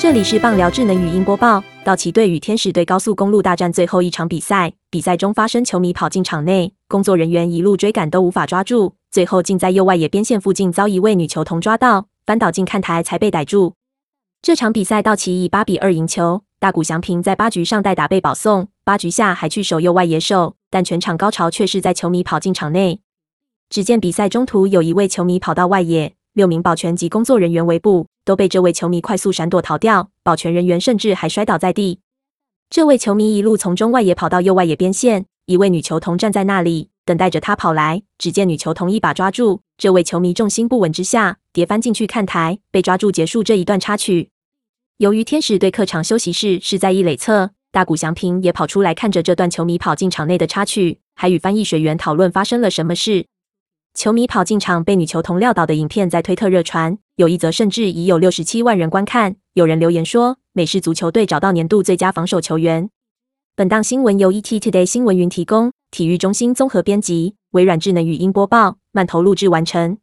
这里是棒聊智能语音播报。道奇队与天使队高速公路大战最后一场比赛，比赛中发生球迷跑进场内，工作人员一路追赶都无法抓住，最后竟在右外野边线附近遭一位女球童抓到，翻倒进看台才被逮住。这场比赛道奇以八比二赢球，大谷翔平在八局上代打被保送，八局下还去守右外野手，但全场高潮却是在球迷跑进场内。只见比赛中途有一位球迷跑到外野。六名保全及工作人员围捕，都被这位球迷快速闪躲逃掉。保全人员甚至还摔倒在地。这位球迷一路从中外野跑到右外野边线，一位女球童站在那里等待着他跑来。只见女球童一把抓住这位球迷，重心不稳之下跌翻进去看台，被抓住结束这一段插曲。由于天使队客场休息室是在一垒侧，大谷翔平也跑出来看着这段球迷跑进场内的插曲，还与翻译水员讨论发生了什么事。球迷跑进场被女球童撂倒的影片在推特热传，有一则甚至已有六十七万人观看。有人留言说：“美式足球队找到年度最佳防守球员。”本档新闻由 ET Today 新闻云提供，体育中心综合编辑，微软智能语音播报，慢投录制完成。